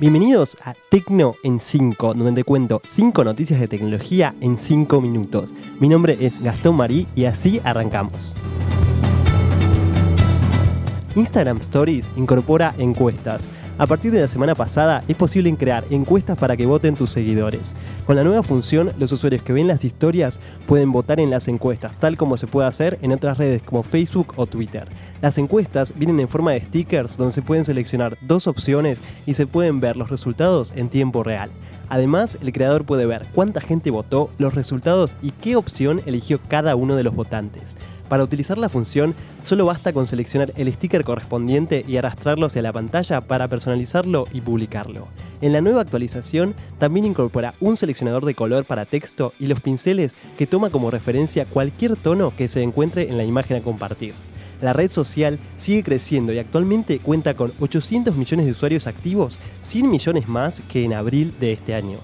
Bienvenidos a Tecno en 5, donde te cuento 5 noticias de tecnología en 5 minutos. Mi nombre es Gastón Marí y así arrancamos. Instagram Stories incorpora encuestas. A partir de la semana pasada es posible crear encuestas para que voten tus seguidores. Con la nueva función, los usuarios que ven las historias pueden votar en las encuestas, tal como se puede hacer en otras redes como Facebook o Twitter. Las encuestas vienen en forma de stickers donde se pueden seleccionar dos opciones y se pueden ver los resultados en tiempo real. Además, el creador puede ver cuánta gente votó, los resultados y qué opción eligió cada uno de los votantes. Para utilizar la función, solo basta con seleccionar el sticker correspondiente y arrastrarlo hacia la pantalla para personalizarlo y publicarlo. En la nueva actualización también incorpora un seleccionador de color para texto y los pinceles que toma como referencia cualquier tono que se encuentre en la imagen a compartir. La red social sigue creciendo y actualmente cuenta con 800 millones de usuarios activos, 100 millones más que en abril de este año.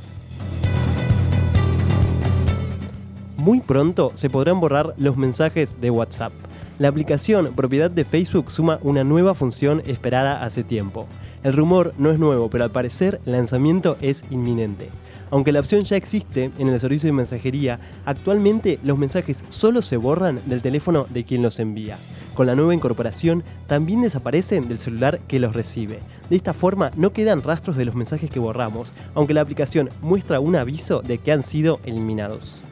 Muy pronto se podrán borrar los mensajes de WhatsApp. La aplicación propiedad de Facebook suma una nueva función esperada hace tiempo. El rumor no es nuevo, pero al parecer el lanzamiento es inminente. Aunque la opción ya existe en el servicio de mensajería, actualmente los mensajes solo se borran del teléfono de quien los envía. Con la nueva incorporación, también desaparecen del celular que los recibe. De esta forma, no quedan rastros de los mensajes que borramos, aunque la aplicación muestra un aviso de que han sido eliminados.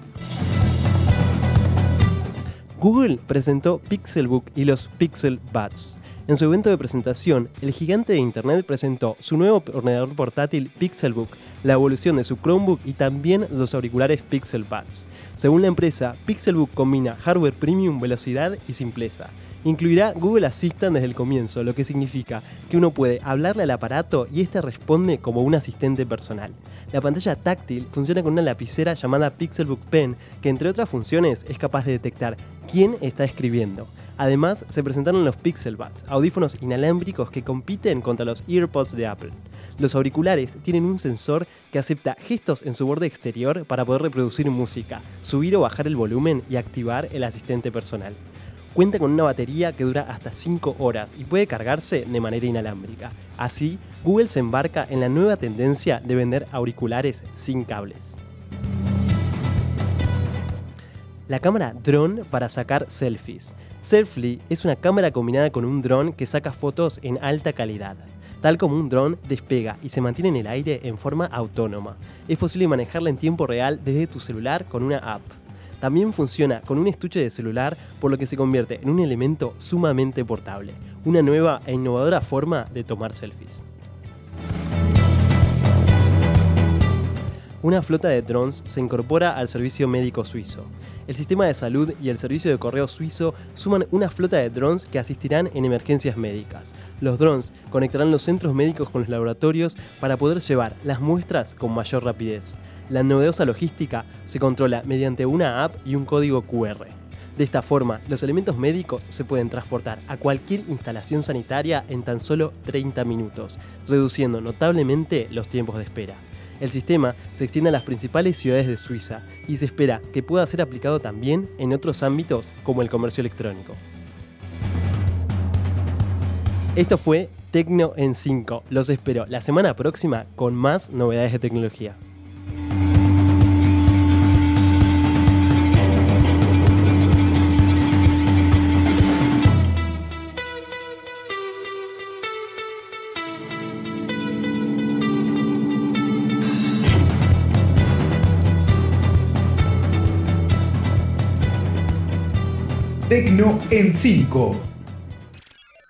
Google presentó Pixelbook y los Pixel Buds. En su evento de presentación, el gigante de Internet presentó su nuevo ordenador portátil Pixelbook, la evolución de su Chromebook y también los auriculares Pixel Buds. Según la empresa, Pixelbook combina hardware premium, velocidad y simpleza. Incluirá Google Assistant desde el comienzo, lo que significa que uno puede hablarle al aparato y este responde como un asistente personal. La pantalla táctil funciona con una lapicera llamada Pixelbook Pen, que entre otras funciones es capaz de detectar quién está escribiendo. Además, se presentaron los Pixel Buds, audífonos inalámbricos que compiten contra los EarPods de Apple. Los auriculares tienen un sensor que acepta gestos en su borde exterior para poder reproducir música, subir o bajar el volumen y activar el asistente personal. Cuenta con una batería que dura hasta 5 horas y puede cargarse de manera inalámbrica. Así, Google se embarca en la nueva tendencia de vender auriculares sin cables. La cámara drone para sacar selfies. Selfly es una cámara combinada con un dron que saca fotos en alta calidad. Tal como un dron despega y se mantiene en el aire en forma autónoma. Es posible manejarla en tiempo real desde tu celular con una app. También funciona con un estuche de celular, por lo que se convierte en un elemento sumamente portable, una nueva e innovadora forma de tomar selfies. Una flota de drones se incorpora al servicio médico suizo. El sistema de salud y el servicio de correo suizo suman una flota de drones que asistirán en emergencias médicas. Los drones conectarán los centros médicos con los laboratorios para poder llevar las muestras con mayor rapidez. La novedosa logística se controla mediante una app y un código QR. De esta forma, los elementos médicos se pueden transportar a cualquier instalación sanitaria en tan solo 30 minutos, reduciendo notablemente los tiempos de espera. El sistema se extiende a las principales ciudades de Suiza y se espera que pueda ser aplicado también en otros ámbitos como el comercio electrónico. Esto fue Tecno en 5. Los espero la semana próxima con más novedades de tecnología. Tecno en 5.